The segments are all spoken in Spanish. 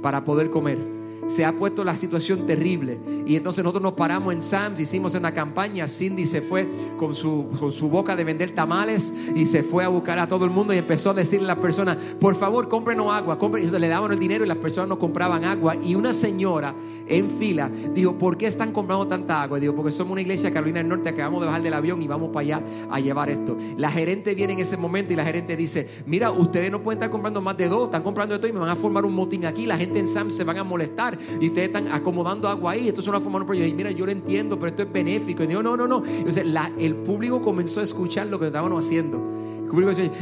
para poder comer se ha puesto la situación terrible. Y entonces nosotros nos paramos en Sam's, hicimos una campaña. Cindy se fue con su, con su boca de vender tamales y se fue a buscar a todo el mundo y empezó a decirle a las personas, por favor, cómprenos agua. Compren. Y le daban el dinero y las personas no compraban agua. Y una señora en fila dijo, ¿por qué están comprando tanta agua? Y dijo, porque somos una iglesia Carolina del Norte, acabamos de bajar del avión y vamos para allá a llevar esto. La gerente viene en ese momento y la gerente dice, mira, ustedes no pueden estar comprando más de dos, están comprando esto y me van a formar un motín aquí. La gente en Sam's se van a molestar y ustedes están acomodando agua ahí. Esto es una forma de un proyecto. Y mira, yo lo entiendo, pero esto es benéfico. Y digo, no, no, no. Entonces, el público comenzó a escuchar lo que estábamos haciendo.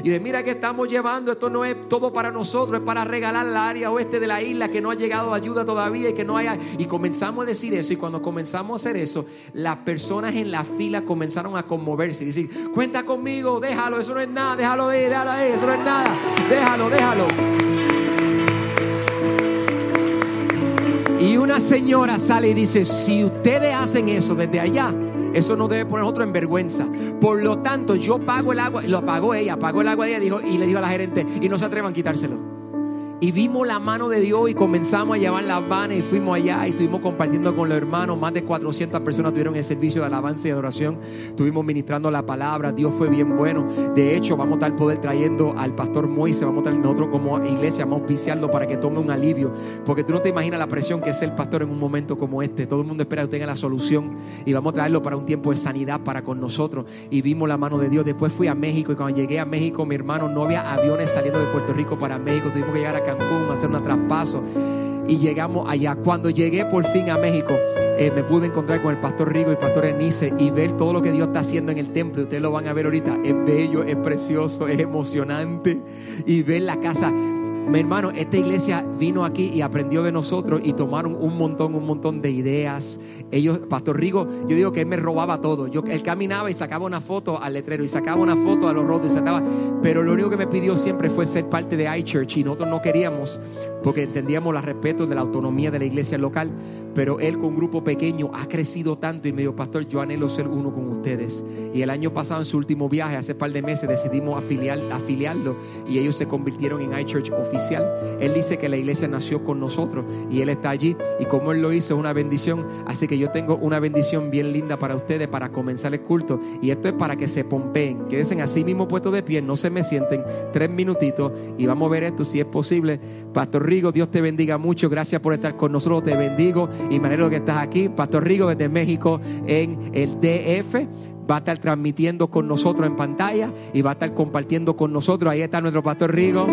Y de mira que estamos llevando, esto no es todo para nosotros, es para regalar la área oeste de la isla que no ha llegado ayuda todavía y que no haya. Y comenzamos a decir eso. Y cuando comenzamos a hacer eso, las personas en la fila comenzaron a conmoverse y decir, cuenta conmigo, déjalo, eso no es nada, déjalo ahí, déjalo ahí, eso no es nada, déjalo, déjalo. Y una señora sale y dice, si ustedes hacen eso desde allá, eso no debe poner otro en vergüenza. Por lo tanto, yo pago el agua, y lo pagó ella, pagó el agua ella dijo, y le dijo a la gerente, y no se atrevan a quitárselo. Y vimos la mano de Dios y comenzamos a llevar las vanas y fuimos allá y estuvimos compartiendo con los hermanos. Más de 400 personas tuvieron el servicio de alabanza y adoración. Estuvimos ministrando la palabra. Dios fue bien bueno. De hecho, vamos a estar poder trayendo al pastor Moisés. Vamos a estar nosotros como iglesia, vamos a auspiciarlo para que tome un alivio. Porque tú no te imaginas la presión que es el pastor en un momento como este. Todo el mundo espera que tenga la solución. Y vamos a traerlo para un tiempo de sanidad para con nosotros. Y vimos la mano de Dios. Después fui a México y cuando llegué a México, mi hermano, no había aviones saliendo de Puerto Rico para México. Tuvimos que llegar a Cancún, hacer un traspaso. Y llegamos allá. Cuando llegué por fin a México, eh, me pude encontrar con el pastor Rigo y el pastor Enice y ver todo lo que Dios está haciendo en el templo. Ustedes lo van a ver ahorita. Es bello, es precioso, es emocionante. Y ver la casa mi hermano, esta iglesia vino aquí y aprendió de nosotros y tomaron un montón, un montón de ideas. Ellos, Pastor Rigo, yo digo que él me robaba todo. Yo, él caminaba y sacaba una foto al letrero y sacaba una foto a los rotos y sacaba. Pero lo único que me pidió siempre fue ser parte de iChurch y nosotros no queríamos porque entendíamos el respeto de la autonomía de la iglesia local. Pero él con un grupo pequeño ha crecido tanto y me dijo, Pastor, yo anhelo ser uno con ustedes. Y el año pasado, en su último viaje, hace par de meses, decidimos afiliar, afiliarlo y ellos se convirtieron en iChurch oficial él dice que la iglesia nació con nosotros y Él está allí. Y como Él lo hizo, es una bendición. Así que yo tengo una bendición bien linda para ustedes para comenzar el culto. Y esto es para que se pompeen. Quédense así mismo puestos de pie, no se me sienten. Tres minutitos y vamos a ver esto si es posible. Pastor Rigo, Dios te bendiga mucho. Gracias por estar con nosotros. Te bendigo y me alegro que estás aquí. Pastor Rigo desde México en el DF va a estar transmitiendo con nosotros en pantalla y va a estar compartiendo con nosotros. Ahí está nuestro pastor Rigo.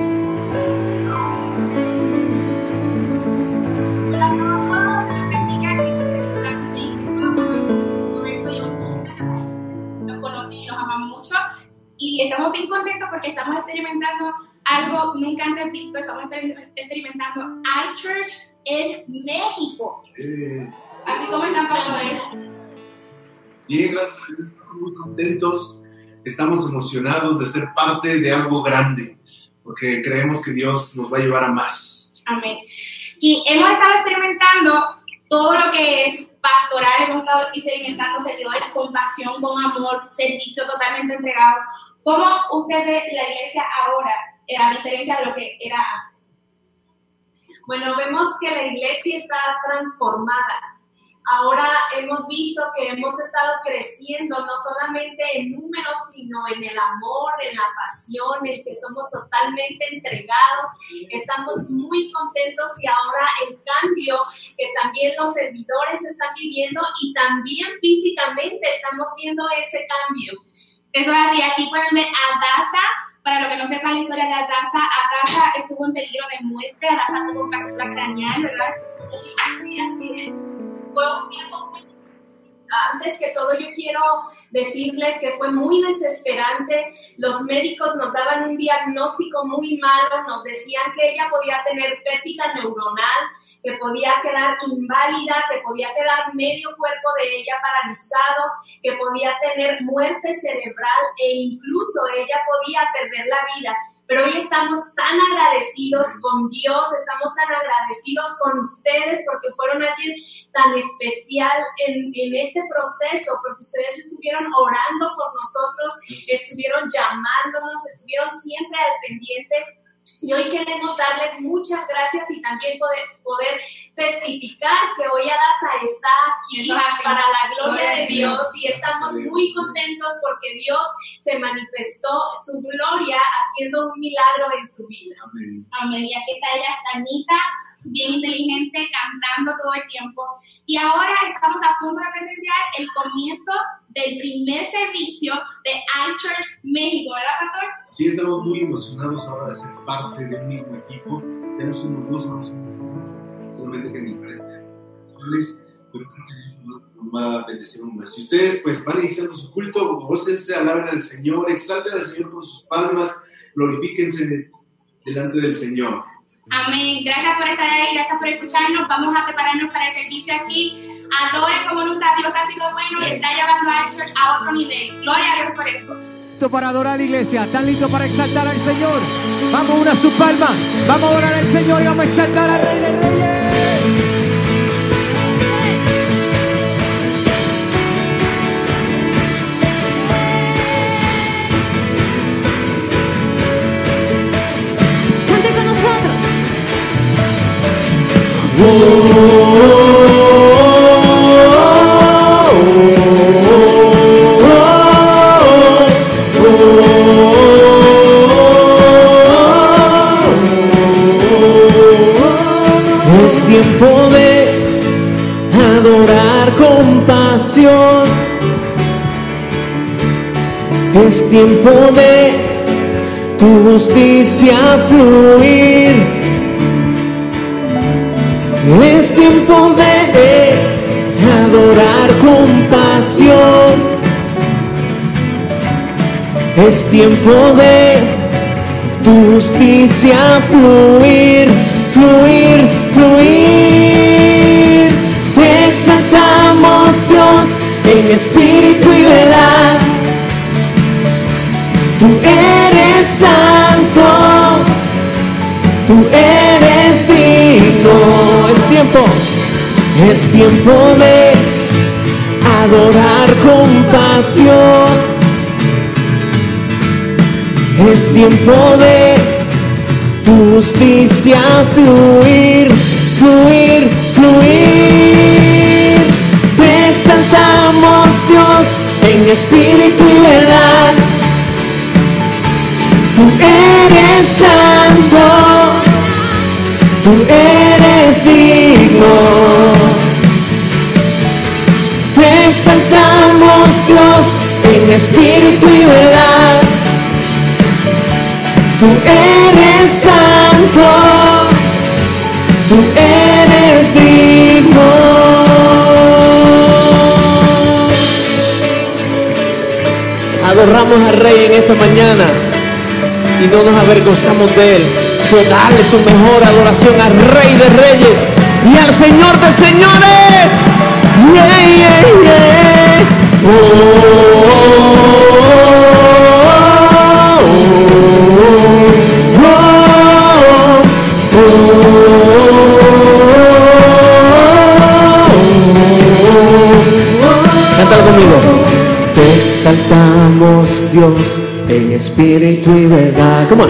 y estamos bien contentos porque estamos experimentando algo nunca antes visto, estamos experimentando iChurch en México. Así como están pastores. Bien, gracias, estamos muy contentos, estamos emocionados de ser parte de algo grande, porque creemos que Dios nos va a llevar a más. Amén. Y hemos estado experimentando todo lo que es pastoral, hemos estado experimentando servidores con pasión, con amor, servicio totalmente entregado. ¿Cómo usted ve la iglesia ahora, eh, a diferencia de lo que era antes? Bueno, vemos que la iglesia está transformada ahora hemos visto que hemos estado creciendo no solamente en números, sino en el amor, en la pasión, en que somos totalmente entregados. Estamos muy contentos y ahora el cambio que también los servidores están viviendo y también físicamente estamos viendo ese cambio. Eso es así, aquí pueden ver a Daza, para lo que no sepan la historia de Adasa, Adasa estuvo en peligro de muerte, Adasa tuvo fractura craneal, ¿verdad? Sí, así es fue un tiempo antes que todo yo quiero decirles que fue muy desesperante. Los médicos nos daban un diagnóstico muy malo, nos decían que ella podía tener pérdida neuronal, que podía quedar inválida, que podía quedar medio cuerpo de ella paralizado, que podía tener muerte cerebral e incluso ella podía perder la vida. Pero hoy estamos tan agradecidos con Dios, estamos tan agradecidos con ustedes porque fueron alguien tan especial en, en este proceso, porque ustedes estuvieron orando por nosotros, estuvieron llamándonos, estuvieron siempre al pendiente Y hoy queremos darles muchas gracias y también poder, poder testificar que hoy Adasa está aquí para la gloria de a Dios. Y estamos muy contentos porque Dios se manifestó su gloria haciendo un milagro en su vida. Amén. Amén. Y aquí está ella, sanita, bien inteligente, cantando todo el tiempo. Y ahora estamos a punto de presenciar el comienzo del primer servicio de iChurch México, ¿verdad, pastor? Sí, estamos muy emocionados ahora de ser parte de un mismo equipo. Ya no somos dos, ahora somos solamente que en diferentes posiciones, pero creo que va a bendecir aún más. Si ustedes pues van iniciando su culto, gócense, alaben al Señor, exalten al Señor con sus palmas, glorifíquense delante del Señor. Amén. Gracias por estar ahí, gracias por escucharnos. Vamos a prepararnos para el servicio aquí. Adore como nunca Dios ha sido bueno y está llevando a iChurch a otro nivel. Gloria a Dios por esto. Listo para adorar iglesia, están listos para exaltar al Señor. Vamos una su palma, vamos a adorar al Señor y vamos a exaltar al Rey de Reyes. Cante con nosotros. Es Es tiempo de tu justicia fluir. Es tiempo de adorar con pasión. Es tiempo de tu justicia fluir, fluir, fluir. Te exaltamos Dios en espíritu y verdad. Tú eres santo, tú eres digno. Es tiempo, es tiempo de adorar con pasión. Es tiempo de justicia fluir, fluir, fluir. Te exaltamos Dios en espíritu y verdad. Tú eres santo, tú eres digno. Te exaltamos Dios en espíritu y verdad. Tú eres santo, tú eres digno. Adoramos al Rey en esta mañana y no nos avergonzamos de Él. So, dale tu mejor adoración al Rey de Reyes y al Señor de Señores. Yeah, yeah, yeah. Oh, oh, oh, oh, oh. Cántalo conmigo. Te exaltamos Dios en espíritu y verdad. Come on.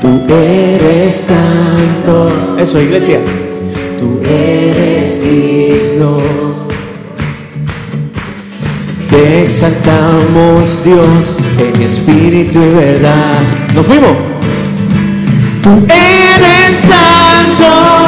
Tú eres santo. Eso, iglesia. Tú eres digno. Te exaltamos Dios en espíritu y verdad. ¿Nos fuimos? Tú eres santo.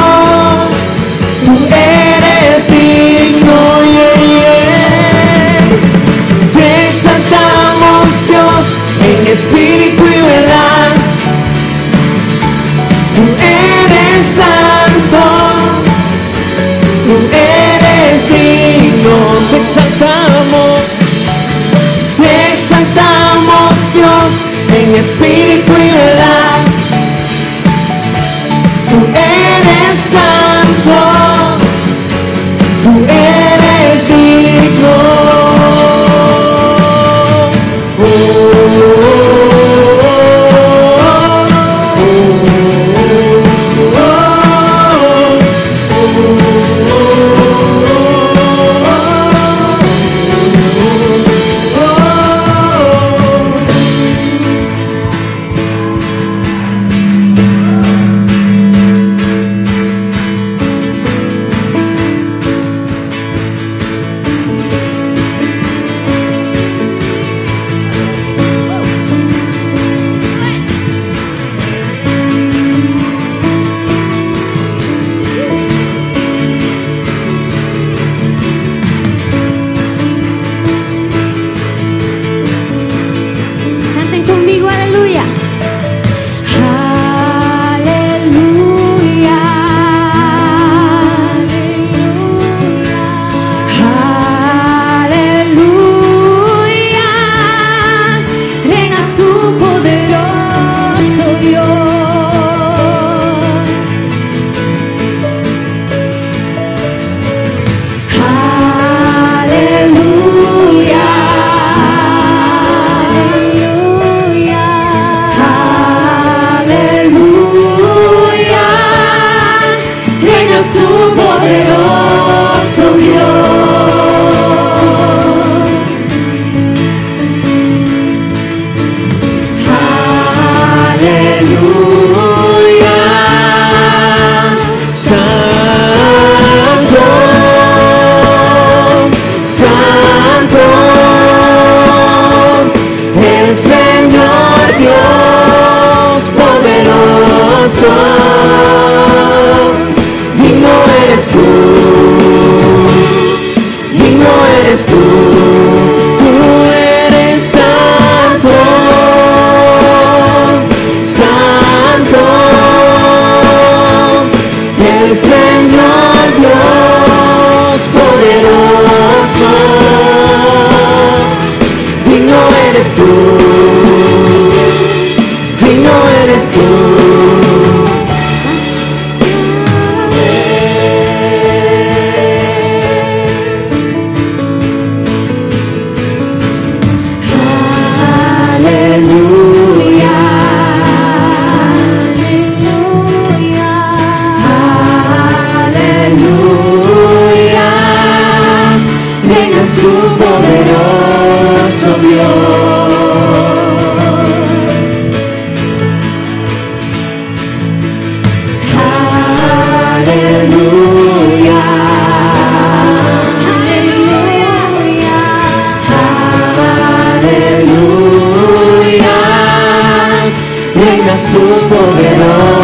reinas tú, poderoso.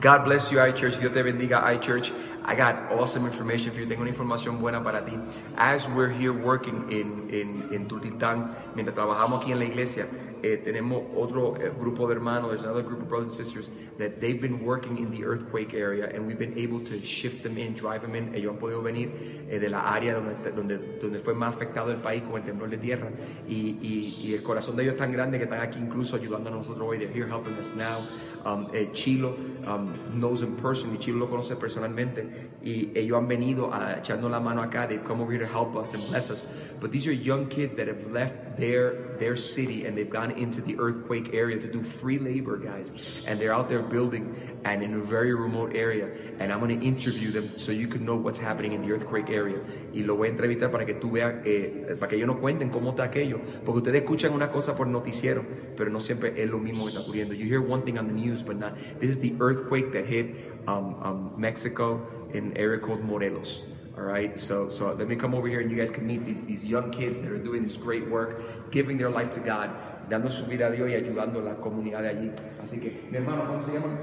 God bless you, iChurch. Dios te bendiga, iChurch. I got awesome information for you. Tengo una información buena para ti. As we're here working in, in, in Tultitán, mientras trabajamos aquí en la iglesia, eh, tenemos otro eh, grupo de hermanos, there's another group of brothers and sisters that they've been working in the earthquake area and we've been able to shift them in, drive them in. Ellos han podido venir eh, de la área donde, donde, donde fue más afectado el país con el temblor de tierra y, y, y el corazón de ellos es tan grande que están aquí incluso ayudando a nosotros hoy. They're here helping us now. Um, eh, Chilo um, knows in person Chilo lo conoce personalmente y ellos han venido a la mano acá. They've come over here to help us and bless us. But these are young kids that have left their their city and they've gone into the earthquake area to do free labor, guys. And they're out there building and in a very remote area. And I'm going to interview them so you can know what's happening in the earthquake area. Y lo voy a entrevistar para que tú veas, eh, para que ellos nos cuenten cómo está aquello. Porque ustedes escuchan una cosa por noticiero, pero no siempre es lo mismo que está ocurriendo. You hear one thing on the news, but not. This is the earthquake that hit um, um, Mexico in an area called Morelos. All right, so so let me come over here and you guys can meet these these young kids that are doing this great work, giving their life to God, dando su vida a Dios y ayudando a la comunidad de allí. Así que, mi hermano, ¿cómo se llama?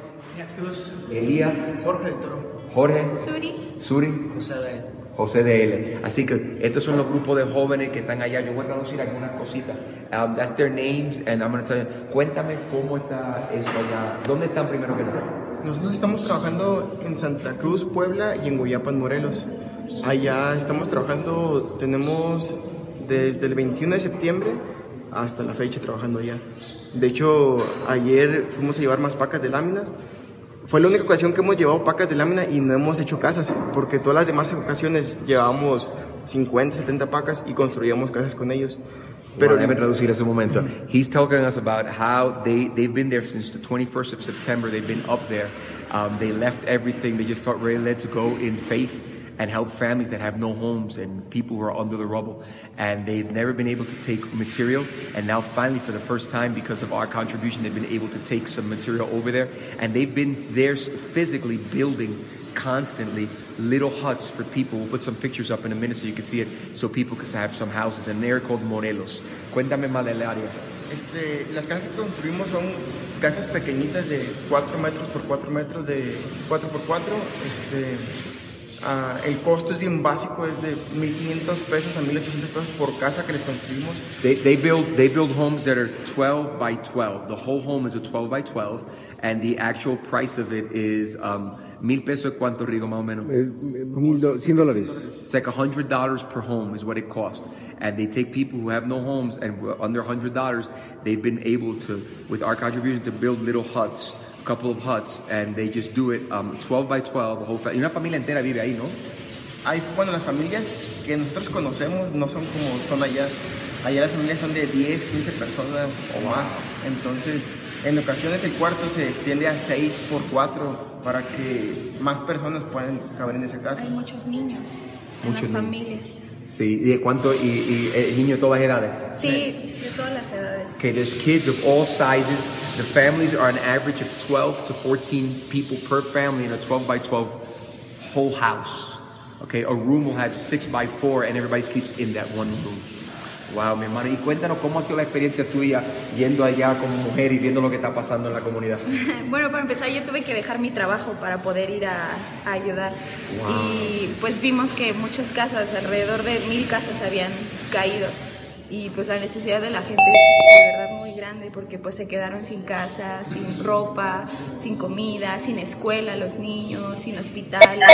Elías. Jorge. Jorge. Suri. Suri. José de L. Así que estos son los grupos de jóvenes que están allá. Yo voy a traducir algunas cositas. Um, that's their names and I'm going to tell you. Cuéntame cómo está eso allá. ¿Dónde están primero que nada? Nosotros estamos trabajando en Santa Cruz, Puebla y en Guayapan, Morelos. Allá estamos trabajando, tenemos desde el 21 de septiembre hasta la fecha trabajando allá. De hecho, ayer fuimos a llevar más pacas de láminas. Fue la única ocasión que hemos llevado pacas de lámina y no hemos hecho casas, porque todas las demás ocasiones llevábamos 50, 70 pacas y construíamos casas con ellos. Pero Pero déjame traducir ese momento. He's telling us about how they, they've been there since the 21st of September. They've been up there. Um, they left everything. They just felt really led to go in faith. And help families that have no homes and people who are under the rubble. And they've never been able to take material. And now, finally, for the first time, because of our contribution, they've been able to take some material over there. And they've been there physically building constantly little huts for people. We'll put some pictures up in a minute so you can see it, so people can have some houses. And they're called Morelos. Cuéntame más del área. Este, las casas que construimos son casas pequeñitas de 4 metros por 4 metros, de 4 por 4. Este, ah, el costo es bien básico, es de 1.500 pesos a 1.800 pesos por casa que les construimos. They, they build they build homes that are 12 by 12. The whole home is a 12 by 12, and the actual price of it is um, mil pesos cuánto Rigo más o menos. Eh, mil do- 100 dólares. It's like a hundred dollars per home is what it costs, and they take people who have no homes and who are under hundred dollars. They've been able to, with our contribution, to build little huts, a couple of huts, and they just do it um, 12 by 12. A whole y una familia entera vive ahí, ¿no? Hay, bueno, las familias que nosotros conocemos no son como son allá. Allá las familias son de 10, 15 personas o más. Entonces, en ocasiones el cuarto se extiende a 6 por 4 para que más personas puedan caber en esa casa. Hay muchos niños niños. familias. Sí, y cuánto y, y eh, niño de todas edades. Sí, de todas las edades. Okay, there's kids of all sizes. The families are an average of 12 to 14 people per family in a 12 by 12 whole house. Okay, a room will have 6 by 4 and everybody sleeps in that one room. Wow, mi hermano. Y cuéntanos cómo ha sido la experiencia tuya yendo allá como mujer y viendo lo que está pasando en la comunidad. Bueno, para empezar yo tuve que dejar mi trabajo para poder ir a, a ayudar. Wow. Y pues vimos que muchas casas, alrededor de mil casas habían caído. Y pues la necesidad de la gente es de verdad muy grande porque pues se quedaron sin casa, sin ropa, sin comida, sin escuela los niños, sin hospitales.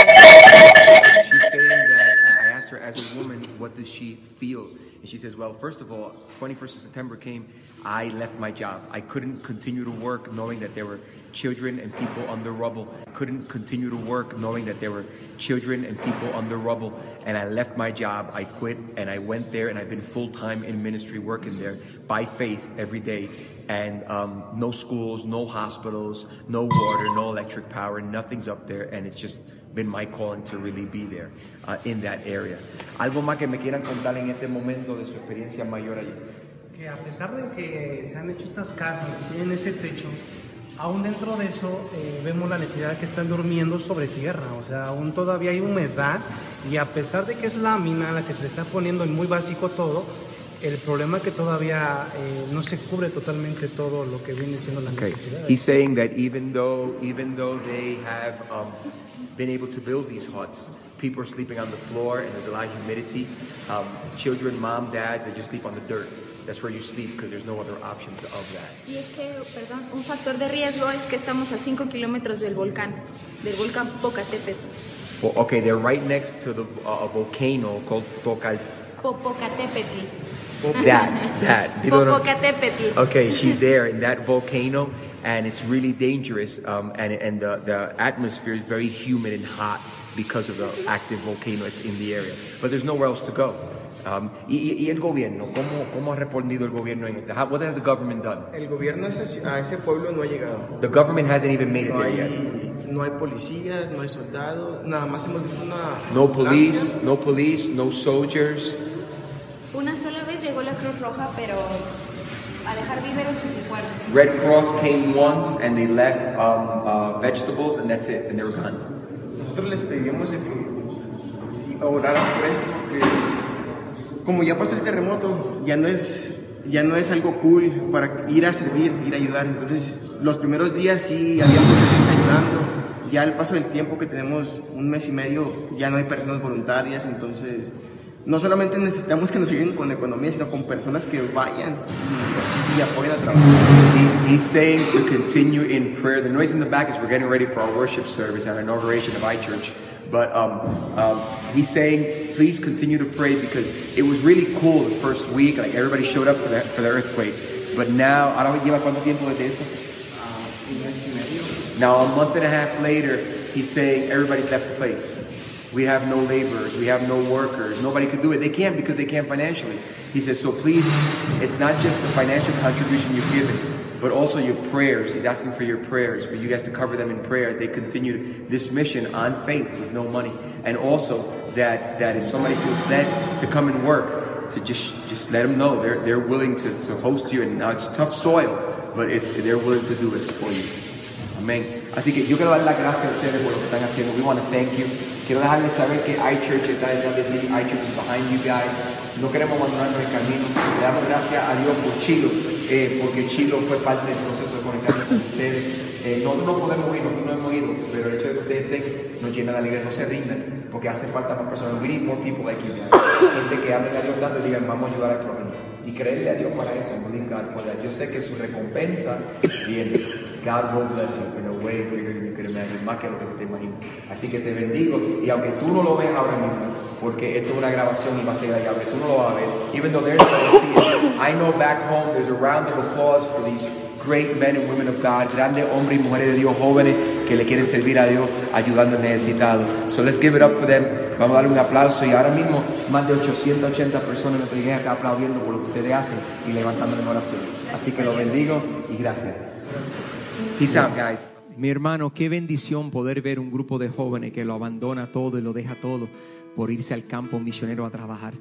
She's saying that I asked her as a woman, what does she feel? And she says, well, first of all, 21st of September came, I left my job. I couldn't continue to work knowing that there were children and people under rubble. Couldn't continue to work knowing that there were children and people under rubble. And I left my job. I quit and I went there and I've been full time in ministry working there by faith every day. And um, no schools, no hospitals, no water, no electric power, nothing's up there. And it's just been my calling to really be there uh, in that area. Algo más que me quieran contar en este momento de su experiencia mayor allí. que a pesar de que se han hecho estas casas, tienen ese techo, aún dentro de eso eh, vemos la necesidad de que están durmiendo sobre tierra, o sea, aún todavía hay humedad y a pesar de que es lámina la que se le está poniendo en muy básico todo, el problema es que todavía eh, no se cubre totalmente todo lo que viene siendo la Okay. necesidad. He's saying that even though even though they have um, been able to build these huts, people are sleeping on the floor and there's a lot of humidity. Um, children, mom, dads, they just sleep on the dirt. That's where you sleep because there's no other options of that. Y es que, perdón, un factor de riesgo es que estamos a 5 kilómetros del volcán, del volcán Popocatépetl. Well, okay, they're right next to the uh, a volcano called Tocal. Popocatépetl. That, that. Popocatépetl. Okay, she's there in that volcano, and it's really dangerous. Um, and and the, the atmosphere is very humid and hot because of the active volcano that's in the area. But there's nowhere else to go. Um, y, y- y el gobierno, ¿cómo, ¿cómo ha respondido el gobierno en esto? How- What has the government done? El gobierno a ese, a ese pueblo no ha llegado. The government hasn't even made it No there yet. hay, no hay policías, no hay soldados, nada más hemos visto una... No police, no police, no soldiers. Una sola vez llegó la Cruz Roja, pero a dejar víveres y se fueron. Red Cross came once and they left um, uh, vegetables and that's it, and they were gone. Nosotros les pedimos de que sí, oraran por esto porque como ya pasó el terremoto, ya no es ya no es algo cool para ir a servir, ir a ayudar. Entonces, los primeros días sí había mucha gente ayudando. Ya al paso del tiempo que tenemos un mes y medio, ya no hay personas voluntarias, entonces no solamente necesitamos que nos ayuden con economía, sino con personas que vayan y, y apoyen al trabajo. He, he's saying to continue in prayer. The noise in the back is we're getting ready for our worship service, our inauguration of iChurch. But um, um, he's saying, please continue to pray because it was really cool the first week. Like everybody showed up for the, for the earthquake. But now, ahora lleva cuánto tiempo desde eso? Un mes y medio. Now, a month and a half later, he's saying everybody's left the place. We have no laborers, we have no workers, nobody could do it. They can't because they can't financially. He says, so please, it's not just the financial contribution you've given, but also your prayers. He's asking for your prayers, for you guys to cover them in prayer as they continue this mission on faith with no money. And also that, that if somebody feels led to come and work, to just just let them know they're, they're willing to, to host you. And now it's tough soil, but it's, they're willing to do it for you. Amén. Así que yo quiero dar las gracias a ustedes por lo que están haciendo. We want to thank you. Quiero dejarles saber que iChurch está detrás de ti. iChurch is behind you guys. No queremos abandonarnos el camino. Le damos gracias a Dios por Chilo, eh, porque Chilo fue parte del proceso de conectarnos con ustedes. Eh, nosotros no podemos ir, nosotros no hemos ido, pero el hecho de que ustedes estén nos llena de alegría. No se rindan, porque hace falta más personas. We need more people like you guys. Gente que hablen a Dios tanto y digan, vamos a ayudar al prójimo. Y creerle a Dios para eso. Believe God for that. Yo sé que su recompensa viene. God will bless you in a way bigger than you could imagine, más que lo que te imaginas. Así que te bendigo y aunque tú no lo veas ahora mismo, porque esto es una grabación y va a ser allá, tú no lo vas a ver, even though going to see it, I know back home there's a round of applause for these great men and women of God, grandes hombres y mujeres de Dios jóvenes que le quieren servir a Dios ayudando al necesitado. So let's give it up for them. Vamos a darle un aplauso y ahora mismo más de 880 personas en nuestra iglesia acá aplaudiendo por lo que ustedes hacen y levantando en oración. Así que los bendigo y gracias. Peace out, guys. Mi hermano, qué bendición poder ver un grupo de jóvenes que lo abandona todo y lo deja todo por irse al campo misionero a trabajar.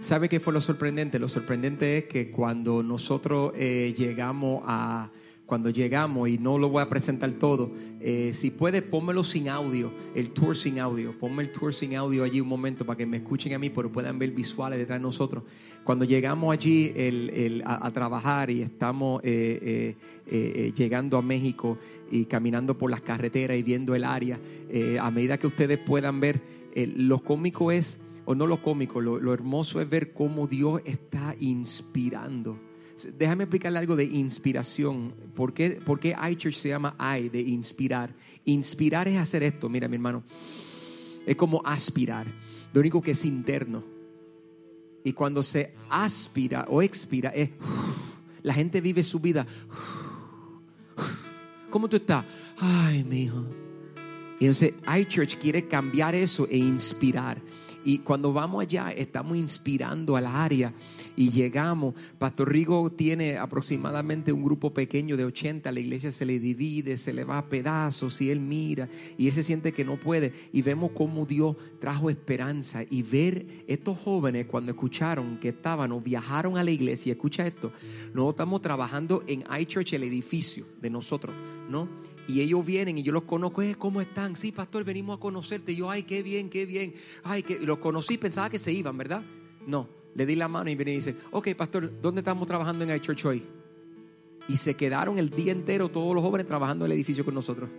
¿Sabe qué fue lo sorprendente? Lo sorprendente es que cuando nosotros eh, llegamos a, cuando llegamos, y no lo voy a presentar todo, eh, si puede, pónmelo sin audio, el tour sin audio, ponme el tour sin audio allí un momento para que me escuchen a mí, pero puedan ver visuales detrás de nosotros. Cuando llegamos allí el, el, a, trabajar y estamos eh, eh, llegando a México y caminando por las carreteras y viendo el área, a medida que ustedes puedan ver, lo cómico es, o no lo cómico, lo, lo hermoso es ver cómo Dios está inspirando Déjame explicarle algo de inspiración. ¿Por qué, ¿Por qué iChurch se llama I, de inspirar? Inspirar es hacer esto, mira mi hermano. Es como aspirar. Lo único que es interno. Y cuando se aspira o expira, es. La gente vive su vida. ¿Cómo tú estás? Ay, mi hijo. Y entonces iChurch quiere cambiar eso e inspirar. Y cuando vamos allá, estamos inspirando al área y llegamos. Pastor Rigo tiene aproximadamente un grupo pequeño de 80. La iglesia se le divide, se le va a pedazos y él mira y él se siente que no puede. Y vemos cómo Dios trajo esperanza. Y ver estos jóvenes cuando escucharon que estaban o viajaron a la iglesia. Escucha esto. Nosotros estamos trabajando en iChurch, el edificio de nosotros, ¿no? Y ellos vienen y yo los conozco, eh, ¿cómo están? Sí, pastor, venimos a conocerte. Y yo, ay, qué bien, qué bien. Ay, que los conocí, pensaba que se iban, ¿verdad? No, le di la mano y viene y dice, ok, pastor, ¿dónde estamos trabajando en iChurch hoy? Y se quedaron el día entero todos los jóvenes trabajando en el edificio con nosotros.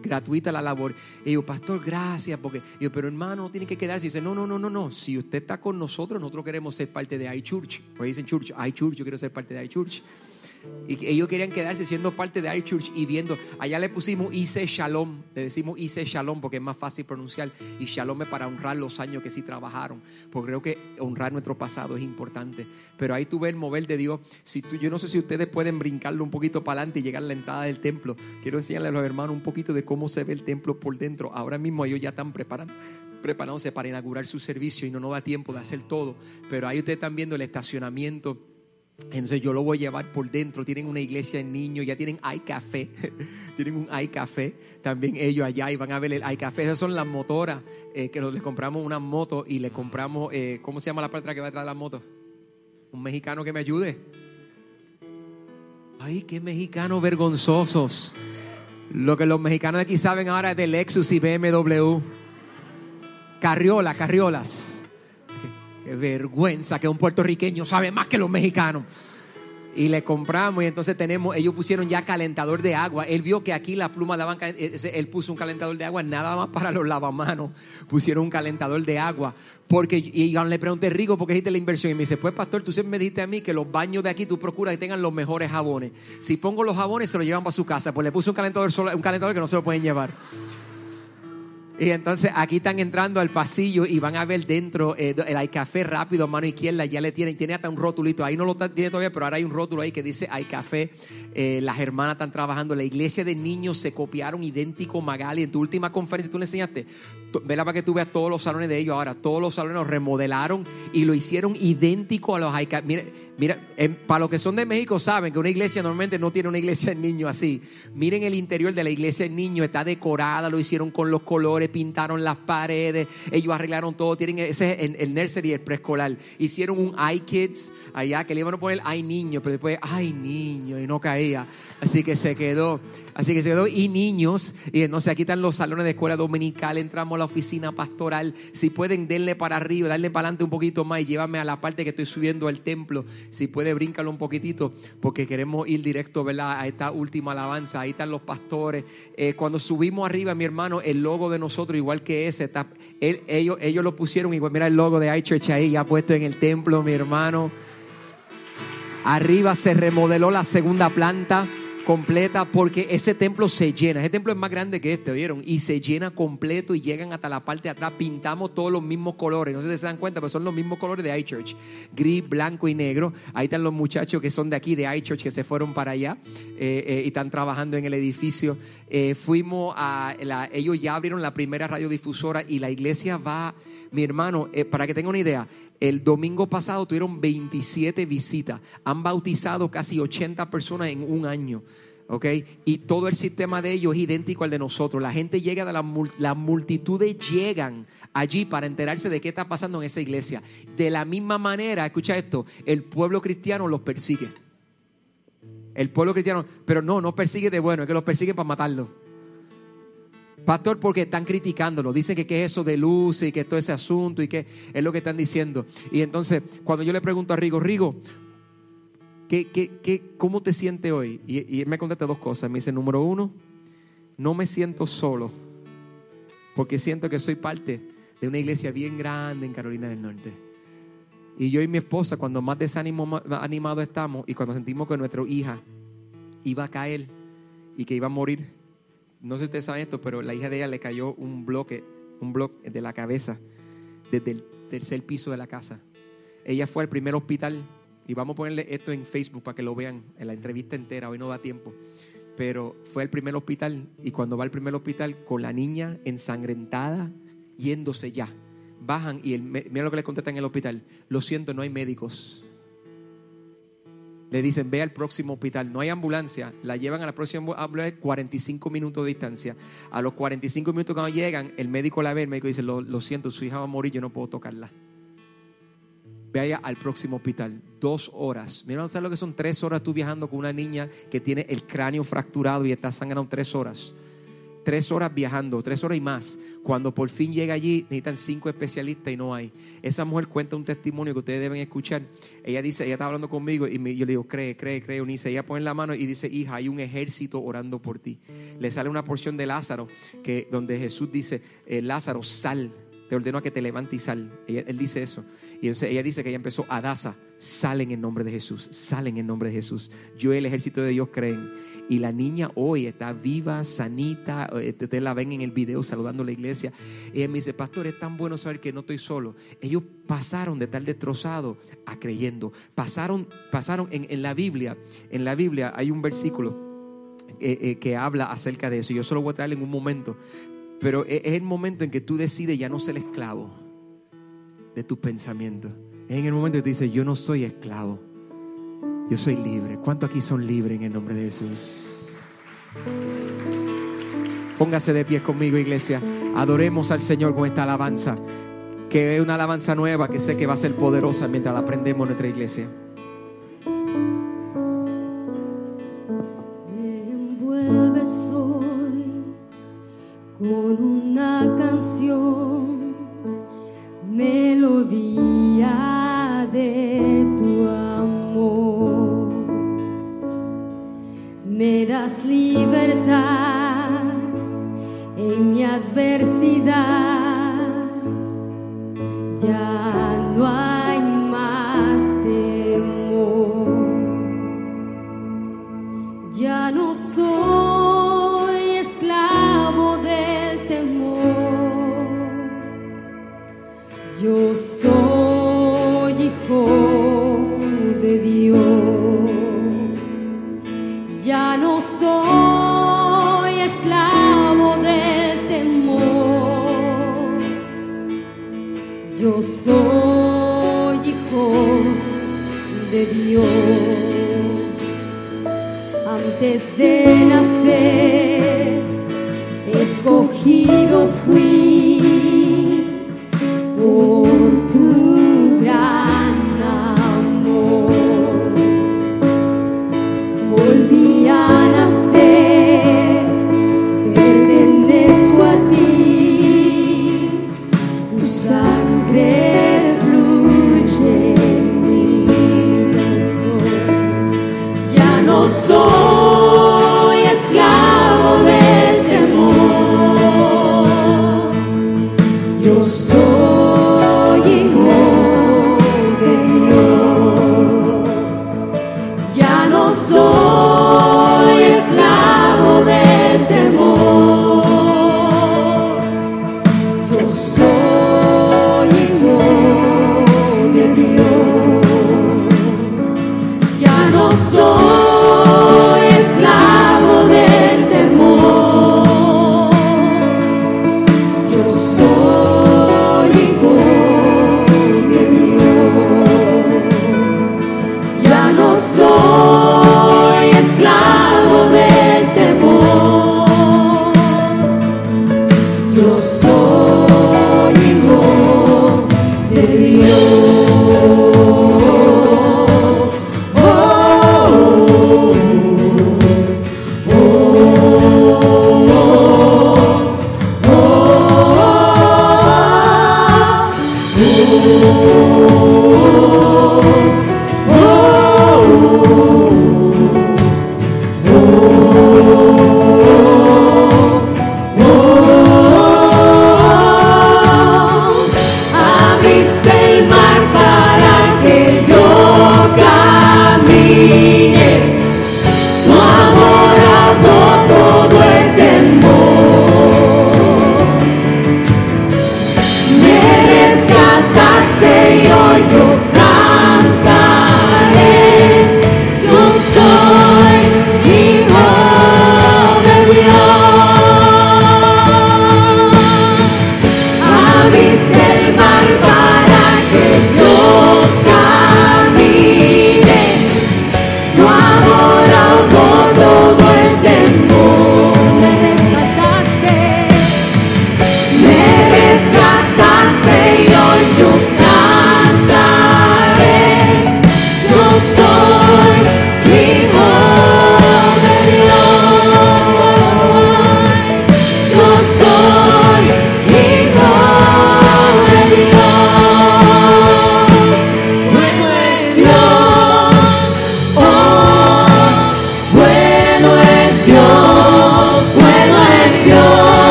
Gratuita la labor. Y yo, pastor, gracias, porque yo, pero hermano, no tiene que quedarse. Y dice, no, no, no, no, no. Si usted está con nosotros, nosotros queremos ser parte de iChurch. Pues dicen church, iChurch, yo quiero ser parte de iChurch. Y ellos querían quedarse siendo parte de iChurch y viendo. Allá le pusimos Ise Shalom. Le decimos Ise Shalom porque es más fácil pronunciar. Y Shalom es para honrar los años que sí trabajaron. Porque creo que honrar nuestro pasado es importante. Pero ahí tú ves el mover de Dios. Si tú, yo no sé si ustedes pueden brincarlo un poquito para adelante y llegar a la entrada del templo. Quiero enseñarles a los hermanos un poquito de cómo se ve el templo por dentro. Ahora mismo ellos ya están preparando preparándose para inaugurar su servicio y no nos da tiempo de hacer todo. Pero ahí ustedes están viendo el estacionamiento entonces yo lo voy a llevar por dentro. Tienen una iglesia en niños, ya tienen iCafé. tienen un iCafé también ellos allá y van a ver el iCafé. Esas son las motoras eh, que les compramos una moto y le compramos, eh, ¿cómo se llama la parte que va detrás de la moto? Un mexicano que me ayude. Ay, qué mexicanos vergonzosos. Lo que los mexicanos aquí saben ahora es de Lexus y BMW. Carriolas, carriolas. Vergüenza que un puertorriqueño sabe más que los mexicanos. Y le compramos y entonces tenemos, ellos pusieron ya calentador de agua. Él vio que aquí las plumas daban, él puso un calentador de agua nada más para los lavamanos. Pusieron un calentador de agua. Porque, y yo le pregunté, Rigo, ¿por qué hiciste la inversión? Y me dice, pues pastor, tú siempre me dijiste a mí que los baños de aquí tú procuras que tengan los mejores jabones. Si pongo los jabones, se los llevan para su casa. Pues le puse un calentador, un calentador que no se lo pueden llevar. Y entonces aquí están entrando al pasillo y van a ver dentro eh, el café rápido, mano izquierda, ya le tienen, tiene hasta un rótulito, ahí no lo tiene todavía, pero ahora hay un rótulo ahí que dice hay café, eh, las hermanas están trabajando, la iglesia de niños se copiaron idéntico Magali, en tu última conferencia tú le enseñaste, vela para que tú veas todos los salones de ellos ahora, todos los salones los remodelaron y lo hicieron idéntico a los hay Mire, Mira, en- para los que son de México saben que una iglesia normalmente no tiene una iglesia de niños así. Miren el interior de la iglesia de niños, está decorada, lo hicieron con los colores, pintaron las paredes, ellos arreglaron todo, tienen ese es el, el nursery, el preescolar. Hicieron un iKids allá que le iban a poner ay niño, pero después ay niño y no caía. Así que se quedó, así que se quedó y niños y entonces aquí están los salones de escuela dominical, entramos a la oficina pastoral. Si pueden denle para arriba, darle para adelante un poquito más y llévame a la parte que estoy subiendo al templo. Si puede bríncalo un poquitito porque queremos ir directo, ¿verdad? A esta última alabanza. Ahí están los pastores. Eh, cuando subimos arriba, mi hermano, el logo de nosotros, igual que ese, está, él- ellos, ellos lo pusieron igual. Mira el logo de iChurch ahí, ya puesto en el templo, mi hermano. Arriba se remodeló la segunda planta completa porque ese templo se llena. Ese templo es más grande que este, ¿vieron? Y se llena completo y llegan hasta la parte de atrás. Pintamos todos los mismos colores. No sé si se dan cuenta, pero son los mismos colores de iChurch. Gris, blanco y negro. Ahí están los muchachos que son de aquí, de iChurch, que se fueron para allá eh, eh, y están trabajando en el edificio. Eh, fuimos a... ellos ya abrieron la primera radiodifusora y la iglesia va... Mi hermano, para que tenga una idea, el domingo pasado tuvieron 27 visitas. Han bautizado casi 80 personas en un año. ¿ok? Y todo el sistema de ellos es idéntico al de nosotros. La gente llega de la, las multitudes llegan allí para enterarse de qué está pasando en esa iglesia. De la misma manera, escucha esto, el pueblo cristiano los persigue. El pueblo cristiano, pero no, no persigue de bueno, es que los persigue para matarlos. Pastor, porque están criticándolo. Dicen que qué es eso de luz y que todo ese asunto y que es lo que están diciendo. Y entonces, cuando yo le pregunto a Rigo, Rigo, ¿qué, qué, qué, ¿cómo te sientes hoy? Y, me contesta dos cosas. Me dice, número uno, no me siento solo, porque siento que soy parte de una iglesia bien grande en Carolina del Norte. Y yo y mi esposa, cuando más desánimo, más animados estamos y cuando sentimos que nuestra hija iba a caer y que iba a morir, no sé si ustedes saben esto, pero la hija de ella le cayó un bloque, un bloque de la cabeza desde el tercer piso de la casa. Ella fue al primer hospital y vamos a ponerle esto en Facebook para que lo vean en la entrevista entera, hoy no da tiempo. Pero fue al primer hospital y cuando va al primer hospital con la niña ensangrentada, yéndose ya. Bajan y el, mira lo que le contestan en el hospital. Lo siento, no hay médicos. Le dicen, ve al próximo hospital. No hay ambulancia. La llevan a la próxima ambulancia, 45 minutos de distancia. A los 45 minutos cuando llegan, el médico la ve, el médico dice, lo, lo siento, su hija va a morir, yo no puedo tocarla. Vaya al próximo hospital. Dos horas. Mira, ¿sabes lo que son tres horas tú viajando con una niña que tiene el cráneo fracturado y está sangrando tres horas? Tres horas viajando, tres horas y más. Cuando por fin llega allí, necesitan cinco especialistas y no hay. Esa mujer cuenta un testimonio que ustedes deben escuchar. Ella dice, ella está hablando conmigo y yo le digo, cree, cree, cree, Unice. Ella pone la mano y dice, hija, hay un ejército orando por ti. Le sale una porción de Lázaro, que, donde Jesús dice, eh, Lázaro, sal. Te ordeno a que te levantes y sal. Él dice eso. Y entonces ella dice que ella empezó a Daza. Salen en nombre de Jesús. Salen en nombre de Jesús. Yo y el ejército de Dios creen. Y la niña hoy está viva, sanita. eh, Ustedes la ven en el video saludando a la iglesia. Y ella me dice, pastor, es tan bueno saber que no estoy solo. Ellos pasaron de estar destrozados a creyendo. Pasaron, pasaron en, en la Biblia. En la Biblia hay un versículo eh, eh, que habla acerca de eso. Yo solo voy a traerle en un momento. Pero es es el momento en que tú decides ya no ser esclavo de tus pensamientos. En el momento que tú yo no soy esclavo. Yo soy libre. ¿Cuántos aquí son libres en el nombre de Jesús? Póngase de pies conmigo, iglesia. Adoremos al Señor con esta alabanza. Que es una alabanza nueva que sé que va a ser poderosa mientras la aprendemos en nuestra iglesia. Con una canción,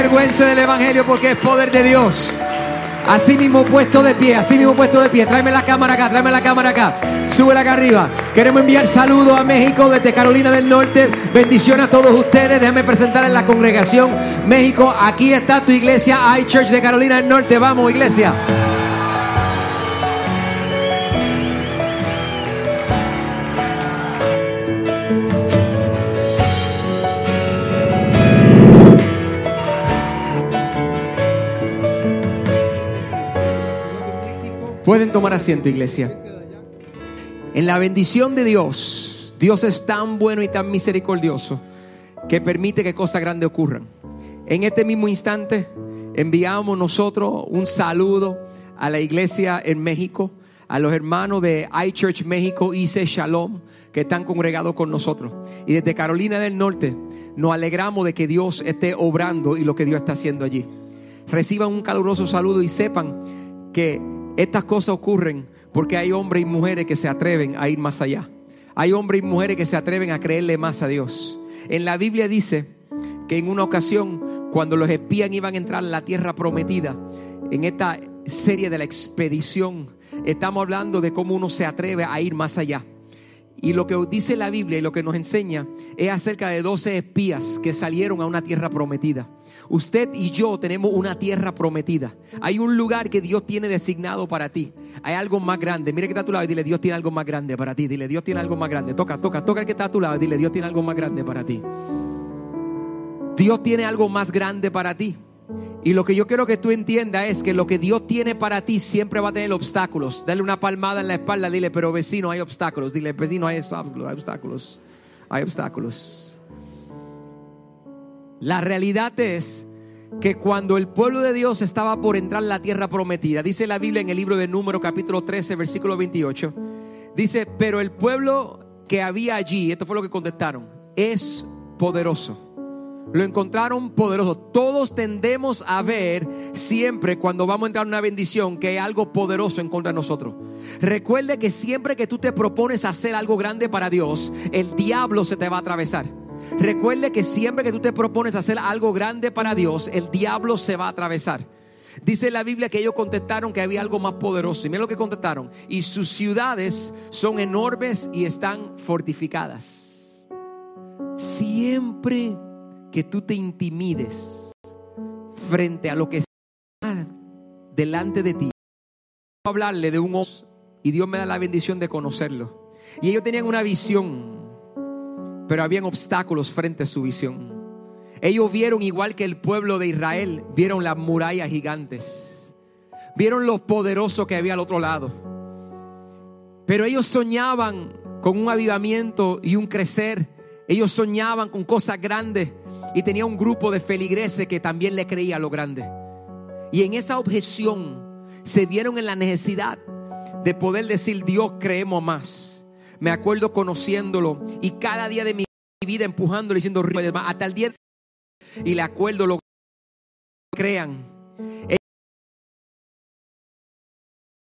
avergüence del Evangelio porque es poder de Dios. Así mismo puesto de pie, así mismo puesto de pie. Tráeme la cámara acá, tráeme la cámara acá. Súbela acá arriba. Queremos enviar saludos a México desde Carolina del Norte. Bendiciones a todos ustedes. Déjame presentar en la congregación México. Aquí está tu iglesia, iChurch de Carolina del Norte. Vamos, iglesia. Pueden tomar asiento, iglesia. En la bendición de Dios, Dios es tan bueno y tan misericordioso que permite que cosas grandes ocurran. En este mismo instante enviamos nosotros un saludo a la iglesia en México, a los hermanos de iChurch México, ICE Shalom, que están congregados con nosotros. Y desde Carolina del Norte nos alegramos de que Dios esté obrando y lo que Dios está haciendo allí. Reciban un caluroso saludo y sepan que estas cosas ocurren porque hay hombres y mujeres que se atreven a ir más allá. Hay hombres y mujeres que se atreven a creerle más a Dios. En la Biblia dice que en una ocasión, cuando los espías iban a entrar a la tierra prometida, en esta serie de la expedición, estamos hablando de cómo uno se atreve a ir más allá. Y lo que dice la Biblia y lo que nos enseña es acerca de 12 espías que salieron a una tierra prometida. Usted y yo tenemos una tierra prometida. Hay un lugar que Dios tiene designado para ti. Hay algo más grande. Mire que está a tu lado y dile, Dios tiene algo más grande para ti. Dile, Dios tiene algo más grande. Toca, toca, toca el que está a tu lado y dile, Dios tiene algo más grande para ti. Dios tiene algo más grande para ti. Y lo que yo quiero que tú entiendas es que lo que Dios tiene para ti siempre va a tener obstáculos. Dale una palmada en la espalda, dile, pero vecino, hay obstáculos. Dile, vecino, hay obstáculos. Hay obstáculos. La realidad es que cuando el pueblo de Dios estaba por entrar en la tierra prometida, dice la Biblia en el libro de Número capítulo 13, versículo 28, dice, pero el pueblo que había allí, esto fue lo que contestaron, es poderoso. Lo encontraron poderoso. Todos tendemos a ver siempre cuando vamos a entrar en una bendición que hay algo poderoso en contra de nosotros. Recuerde que siempre que tú te propones hacer algo grande para Dios, el diablo se te va a atravesar. Recuerde que siempre que tú te propones hacer algo grande para Dios, el diablo se va a atravesar. Dice la Biblia que ellos contestaron que había algo más poderoso. Y mira lo que contestaron. Y sus ciudades son enormes y están fortificadas. Siempre que tú te intimides frente a lo que está delante de ti, hablarle de un os y Dios me da la bendición de conocerlo. Y ellos tenían una visión, pero habían obstáculos frente a su visión. Ellos vieron igual que el pueblo de Israel, vieron las murallas gigantes. Vieron lo poderoso que había al otro lado. Pero ellos soñaban con un avivamiento y un crecer. Ellos soñaban con cosas grandes y tenía un grupo de feligreses que también le creía lo grande. Y en esa objeción se vieron en la necesidad de poder decir, Dios, creemos más. Me acuerdo conociéndolo y cada día de mi vida empujándolo diciendo, hasta el día y le acuerdo lo crean.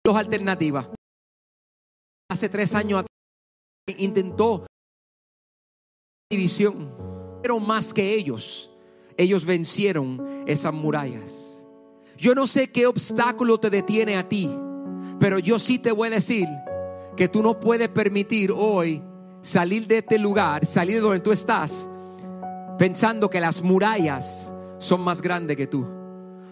Dos alternativas. Hace tres años intentó división, más que ellos, ellos vencieron esas murallas. Yo no sé qué obstáculo te detiene a ti, pero yo sí te voy a decir que tú no puedes permitir hoy salir de este lugar, salir de donde tú estás, pensando que las murallas son más grandes que tú.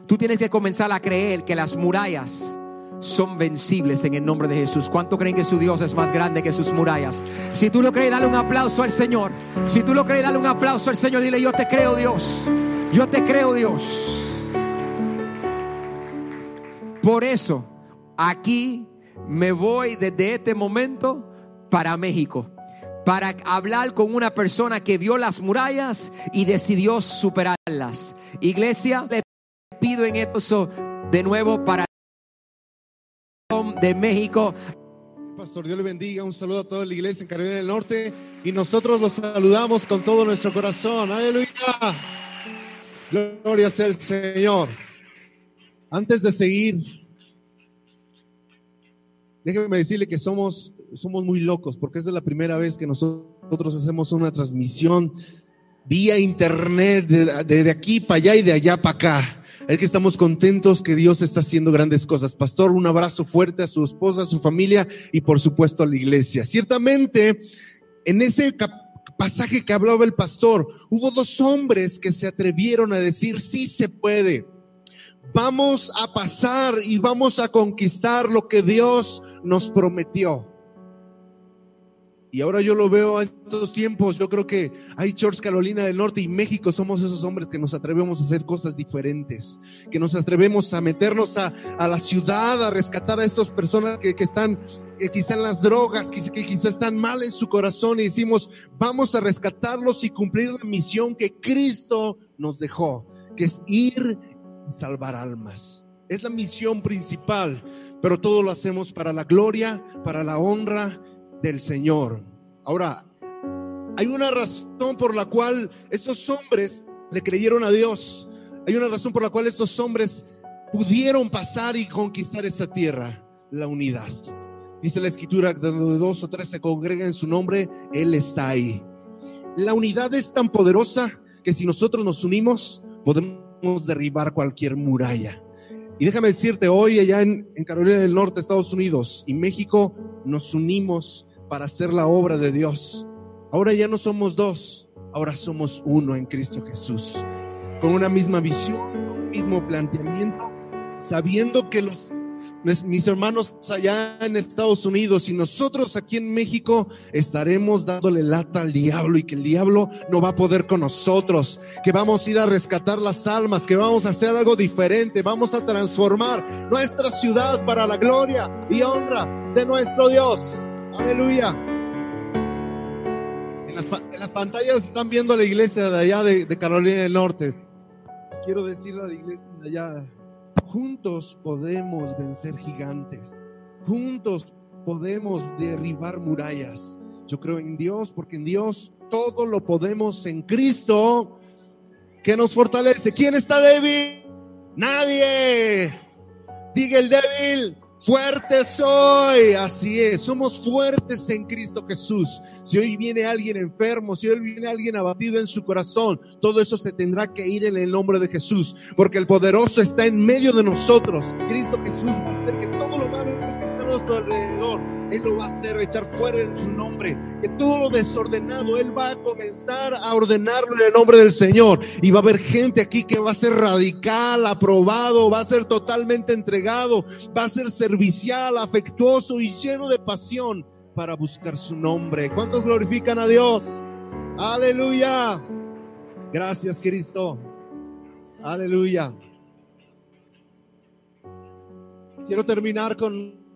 Tú tienes que comenzar a creer que las murallas son vencibles en el nombre de Jesús. ¿Cuánto creen que su Dios es más grande que sus murallas? Si tú lo crees, dale un aplauso al Señor. Si tú lo crees, dale un aplauso al Señor. Dile, yo te creo Dios. Yo te creo Dios. Por eso, aquí me voy desde este momento para México. Para hablar con una persona que vio las murallas y decidió superarlas. Iglesia, le pido en esto de nuevo para de México. Pastor, Dios le bendiga. Un saludo a toda la iglesia en Carolina del Norte. Y nosotros los saludamos con todo nuestro corazón. Aleluya. Gloria sea el Señor. Antes de seguir, déjeme decirle que somos, somos muy locos porque es la primera vez que nosotros hacemos una transmisión vía internet de, de- de aquí para allá y de allá para acá. Es que estamos contentos que Dios está haciendo grandes cosas. Pastor, un abrazo fuerte a su esposa, a su familia y por supuesto a la iglesia. Ciertamente, en ese pasaje que hablaba el pastor, hubo dos hombres que se atrevieron a decir, sí se puede. Vamos a pasar y vamos a conquistar lo que Dios nos prometió. Y ahora yo lo veo a estos tiempos. Yo creo que hay Church Carolina del Norte y México somos esos hombres que nos atrevemos a hacer cosas diferentes, que nos atrevemos a meternos a, la ciudad, a rescatar a esas personas que, que están eh, quizá en las drogas, que, que quizá están mal en su corazón y decimos, vamos a rescatarlos y cumplir la misión que Cristo nos dejó, que es ir y salvar almas. Es la misión principal, pero todo lo hacemos para la gloria, para la honra del Señor. Ahora, hay una razón por la cual estos hombres le creyeron a Dios. Hay una razón por la cual estos hombres pudieron pasar y conquistar esa tierra, la unidad. Dice la escritura, de donde dos o tres se congregan en su nombre, Él está ahí. La unidad es tan poderosa que si nosotros nos unimos, podemos derribar cualquier muralla. Y déjame decirte, hoy allá en Carolina del Norte, Estados Unidos y México, nos unimos para hacer la obra de Dios. Ahora ya no somos dos, ahora somos uno en Cristo Jesús, con una misma visión, un mismo planteamiento, sabiendo que los mis- mis hermanos allá en Estados Unidos y nosotros aquí en México estaremos dándole lata al diablo y que el diablo no va a poder con nosotros, que vamos a ir a rescatar las almas, que vamos a hacer algo diferente, vamos a transformar nuestra ciudad para la gloria y honra de nuestro Dios. Aleluya. En las, pantallas están viendo la iglesia de allá de, de Carolina del Norte. Quiero decirle a la iglesia de allá, juntos podemos vencer gigantes, juntos podemos derribar murallas. Yo creo en Dios porque en Dios todo lo podemos en Cristo que nos fortalece. ¿Quién está débil? Nadie. Diga el débil, fuerte soy. Así es, somos fuertes en Cristo Jesús. Si hoy viene alguien enfermo, si hoy viene alguien abatido en su corazón, todo eso se tendrá que ir en el nombre de Jesús, porque el poderoso está en medio de nosotros. Cristo Jesús va a hacer que todo lo malo que está a nuestro alrededor, Él lo va a hacer echar fuera en su nombre. Que todo lo desordenado, Él va a comenzar a ordenarlo en el nombre del Señor. Y va a haber gente aquí que va a ser radical, aprobado, va a ser totalmente entregado, va a ser servicial, afectuoso y lleno de pasión para buscar su nombre. ¿Cuántos glorifican a Dios? Aleluya. Gracias, Cristo. Aleluya. Quiero terminar con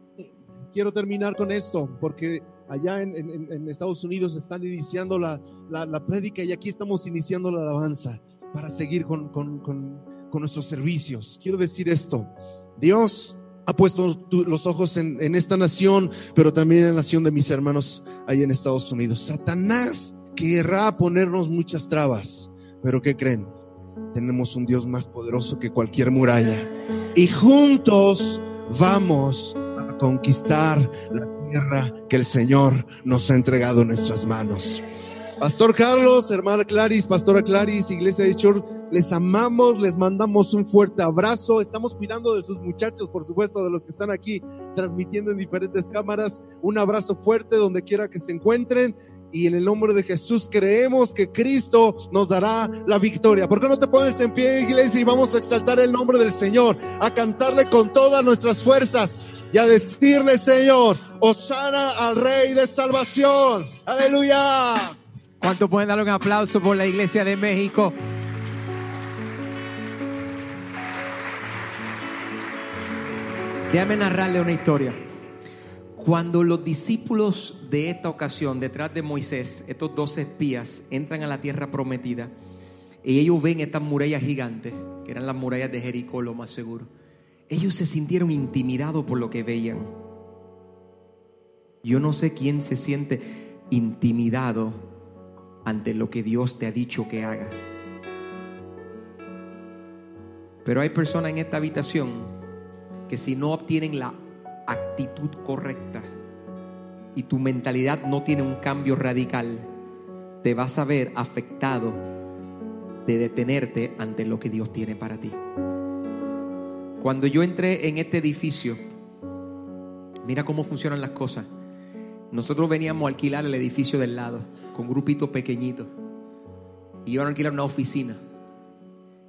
quiero terminar con esto, porque allá en, Estados Unidos están iniciando la, la, la prédica y aquí estamos iniciando la alabanza para seguir con, con- con- con nuestros servicios. Quiero decir esto, Dios ha puesto tu- los ojos en, en esta nación, pero también en la nación de mis hermanos ahí en Estados Unidos. Satanás querrá ponernos muchas trabas, pero ¿qué creen? Tenemos un Dios más poderoso que cualquier muralla. Y juntos vamos conquistar la tierra que el Señor nos ha entregado en nuestras manos. Pastor Carlos, hermana Claris, Pastora Claris, Iglesia de Church, les amamos, les mandamos un fuerte abrazo. Estamos cuidando de sus muchachos, por supuesto, de los que están aquí transmitiendo en diferentes cámaras. Un abrazo fuerte donde quiera que se encuentren. Y en el nombre de Jesús creemos que Cristo nos dará la victoria. ¿Por qué no te pones en pie, iglesia, y vamos a exaltar el nombre del Señor, a cantarle con todas nuestras fuerzas y a decirle, Señor, Osana al Rey de Salvación. Aleluya. ¿Cuánto pueden dar un aplauso por la iglesia de México? Déjame narrarle una historia. Cuando los discípulos de esta ocasión, detrás de Moisés, estos dos espías, entran a la tierra prometida y ellos ven estas murallas gigantes, que eran las murallas de Jericó, lo más seguro, ellos se sintieron intimidados por lo que veían. Yo no sé quién se siente intimidado ante lo que Dios te ha dicho que hagas. Pero hay personas en esta habitación que si no obtienen la actitud correcta y tu mentalidad no tiene un cambio radical, te vas a ver afectado de detenerte ante lo que Dios tiene para ti. Cuando yo entré en este edificio, mira cómo funcionan las cosas. Nosotros veníamos a alquilar el edificio del lado, con grupitos pequeñitos. Y iban a alquilar una oficina.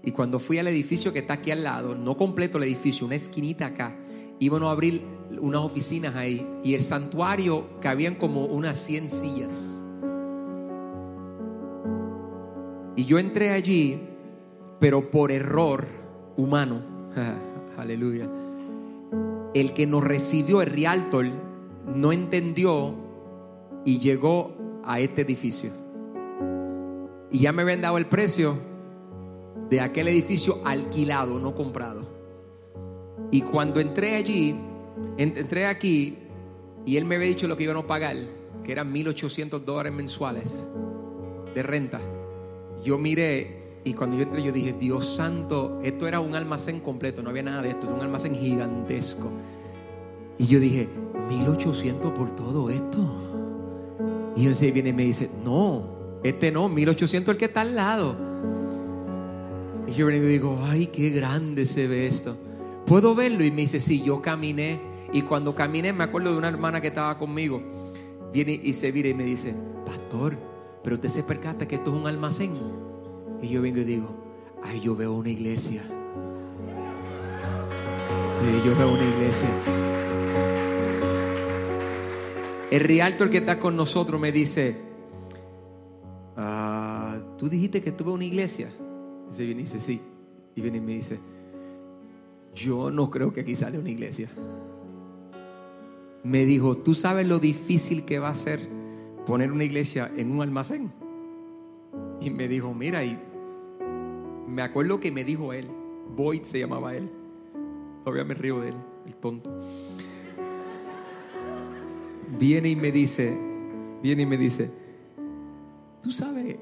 Y cuando fui al edificio que está aquí al lado, no completo el edificio, una esquinita acá, íbamos a abrir unas oficinas ahí. Y el santuario cabían como unas 100 sillas. Y yo entré allí, pero por error humano. Aleluya. El que nos recibió, el realtor, no entendió y llegó a este edificio. Y ya me habían dado el precio de aquel edificio alquilado, no comprado. Y cuando entré allí, en- entré aquí y él me había dicho lo que iban a pagar, que eran 1.800 dólares mensuales de renta. Yo miré y cuando yo entré yo dije, Dios santo, esto era un almacén completo, no había nada de esto, era un almacén gigantesco. Y yo dije, 1.800 por todo esto. Y entonces viene y me dice, no, este no, 1.800 el que está al lado. Y yo vengo y digo, ay, qué grande se ve esto. ¿Puedo verlo? Y me dice, sí, yo caminé. Y cuando caminé me acuerdo de una hermana que estaba conmigo. Viene y se vira y me dice, pastor, pero usted se percata que esto es un almacén. Y yo vengo y digo, ay, yo veo una iglesia. Yo veo una iglesia. El realtor que está con nosotros me dice, "Ah, tú dijiste que tuve una iglesia. Y se viene y dice, sí. Y viene y me dice, yo no creo que aquí sale una iglesia. Me dijo, ¿tú sabes lo difícil que va a ser poner una iglesia en un almacén? Y me dijo, mira, y me acuerdo que me dijo él, Boyd se llamaba él. Todavía me río de él, el tonto. Viene y me dice, viene y me dice, ¿tú sabes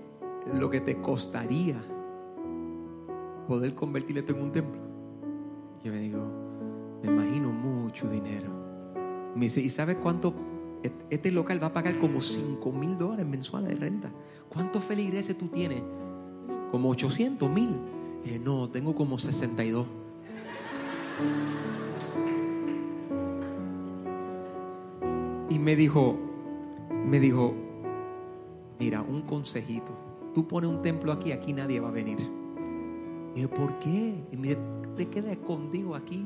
lo que te costaría poder convertir esto en un templo? Yo me digo, me imagino mucho dinero. Me dice, ¿y sabes cuánto? Et- Este local va a pagar como 5 mil dólares mensuales de renta. ¿Cuántos feligreses tú tienes? Como 800 mil. Eh, no, tengo como 62. Y me dijo, me dijo, mira, un consejito. Tú pones un templo aquí, aquí nadie va a venir. Y dije, ¿por qué? Y me te quedas escondido aquí.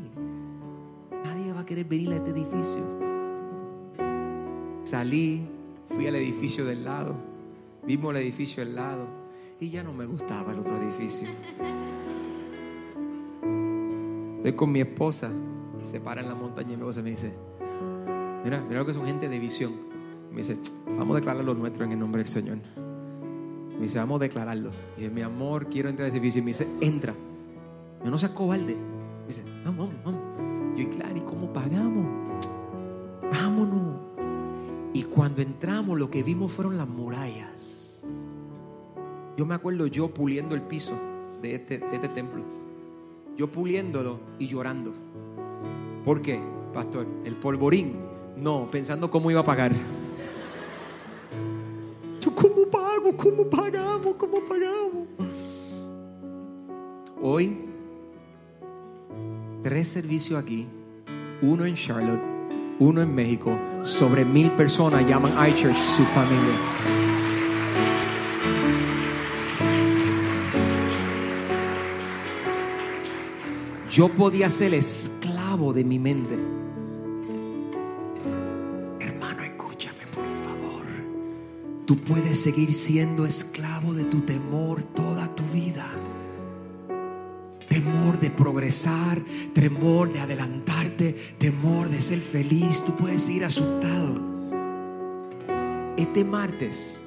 Nadie va a querer venir a este edificio. Salí, fui al edificio del lado, vimos el edificio del lado y ya no me gustaba el otro edificio. Estoy con mi esposa, se para en la montaña y mi esposa me dice, mira, mira lo que son gente de visión. Me dice, vamos a declarar lo nuestro en el nombre del Señor. Me dice, vamos a declararlo. Y dice, mi amor, quiero entrar a ese edificio. Y me dice, entra. Yo no seas cobarde. Me dice, vamos, vamos, vamos. Yo, y claro, ¿y cómo pagamos? Vámonos. Y cuando entramos, lo que vimos fueron las murallas. Yo me acuerdo yo puliendo el piso de este, de este templo. Yo puliéndolo y llorando. ¿Por qué, pastor? El polvorín. No, pensando cómo iba a pagar. Yo, ¿cómo pago? ¿Cómo pagamos? ¿Cómo pagamos? Hoy, tres servicios aquí, uno en Charlotte, uno en México, sobre mil personas llaman iChurch su familia. Yo podía ser esclavo de mi mente. Hermano, escúchame por favor. Tú puedes seguir siendo esclavo de tu temor toda tu vida. Temor de progresar, temor de adelantarte, temor de ser feliz. Tú puedes seguir asustado. Este martes,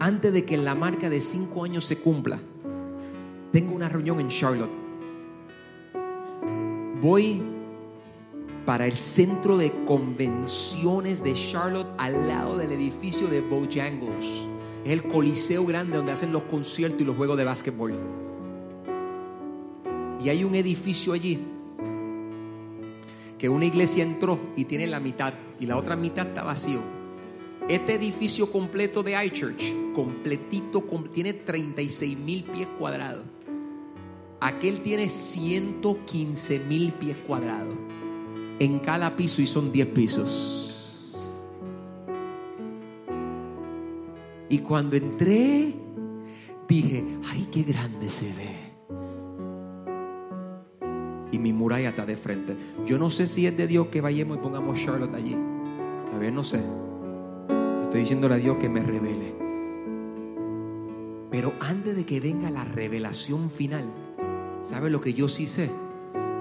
antes de que la marca de cinco años se cumpla, tengo una reunión en Charlotte. Voy para el centro de convenciones de Charlotte al lado del edificio de Bojangles. Es el coliseo grande donde hacen los conciertos y los juegos de básquetbol. Y hay un edificio allí que una iglesia entró y tiene la mitad y la otra mitad está vacío. Este edificio completo de iChurch, completito, com- tiene 36 mil pies cuadrados. Aquel tiene 115 mil pies cuadrados. En cada piso y son 10 pisos. Y cuando entré, dije, ay, qué grande se ve. Y mi muralla está de frente. Yo no sé si es de Dios que vayamos y pongamos Charlotte allí. A ver, no sé. Estoy diciéndole a Dios que me revele. Pero antes de que venga la revelación final, ¿sabe lo que yo sí sé?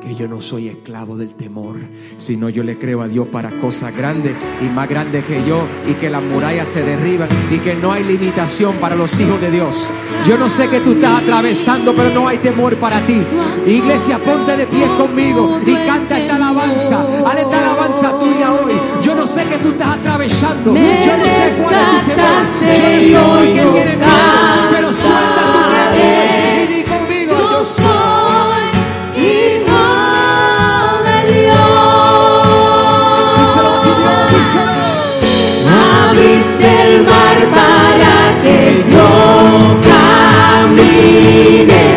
Que yo no soy esclavo del temor, sino yo le creo a Dios para cosas grandes y más grandes que yo, y que las murallas se derriban y que no hay limitación para los hijos de Dios. Yo no sé que tú estás atravesando, pero no hay temor para ti. Iglesia, ponte de pie conmigo y canta esta alabanza. Haz esta alabanza tuya hoy. Yo no sé que tú estás atravesando. Yo no sé cuál es tu temor. Yo no soy que tiene miedo, pero suelta para que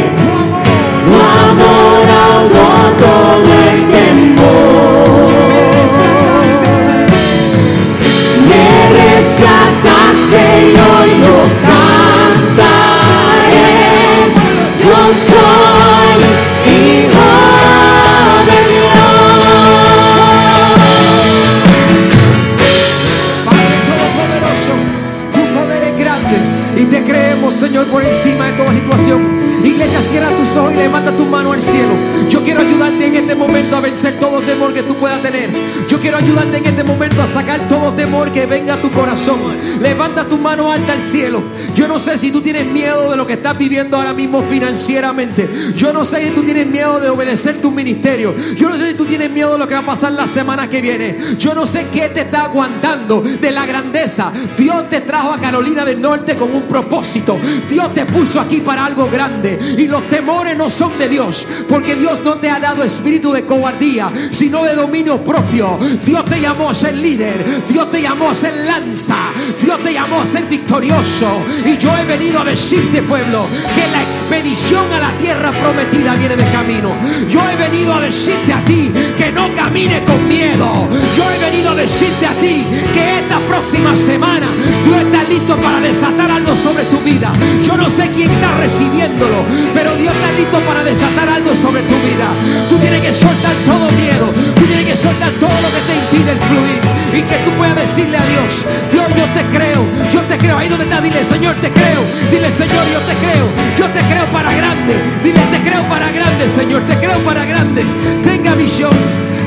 Iglesia, cierra tus ojos y levanta tu mano al cielo. Yo quiero ayudarte en este momento a vencer todo temor que tú puedas tener. Yo quiero ayudarte en este momento a sacar todo temor que venga a tu corazón. Levanta tu mano alta al cielo. Yo no sé si tú tienes miedo de lo que estás viviendo ahora mismo financieramente. Yo no sé si tú tienes miedo de obedecer tu ministerio. Yo no sé si tú tienes miedo de lo que va a pasar la semana que viene. Yo no sé qué te está aguantando de la grandeza. Dios te trajo a Carolina del Norte con un propósito. Dios te puso aquí para algo grande. Y los temores no son de Dios. Porque Dios no te ha dado espíritu de cobardía, sino de dominio propio. Dios te llamó a ser líder. Dios te llamó a ser lanza. Dios te llamó a ser victorioso. Y yo he venido a decirte, pueblo, que la expedición a la tierra prometida viene de camino. Yo he venido a decirte a ti que no camine con miedo. Yo he venido a decirte a ti que esta próxima semana Dios está listo para desatar algo sobre tu vida. Yo no sé quién está recibiéndolo, pero Dios está listo para desatar algo sobre tu vida. Tú tienes que soltar todo miedo. Tú tienes que soltar todo lo que te impide el fluir. Y que tú puedas decirle a Dios, Dios, yo te creo, yo te creo. Ahí donde está, dile, Señor, te creo. Dile, Señor, yo te creo. Yo te creo para grande. Dile, te creo para grande, Señor. Te creo para grande. Tenga visión.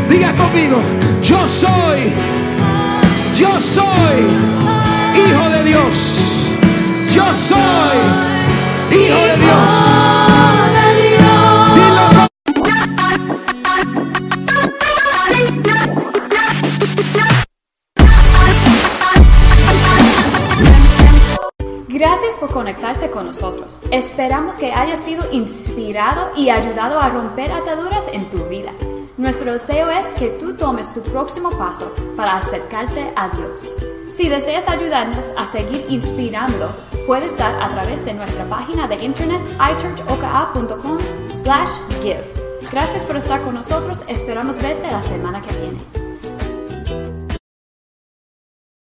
Diga conmigo, yo soy, yo soy hijo de Dios. Yo soy hijo de Dios. Gracias por conectarte con nosotros. Esperamos que hayas sido inspirado y ayudado a romper ataduras en tu vida. Nuestro deseo es que tú tomes tu próximo paso para acercarte a Dios. Si deseas ayudarnos a seguir inspirando, puedes dar a través de nuestra página de internet ichurchoka.com/give. Gracias por estar con nosotros. Esperamos verte la semana que viene.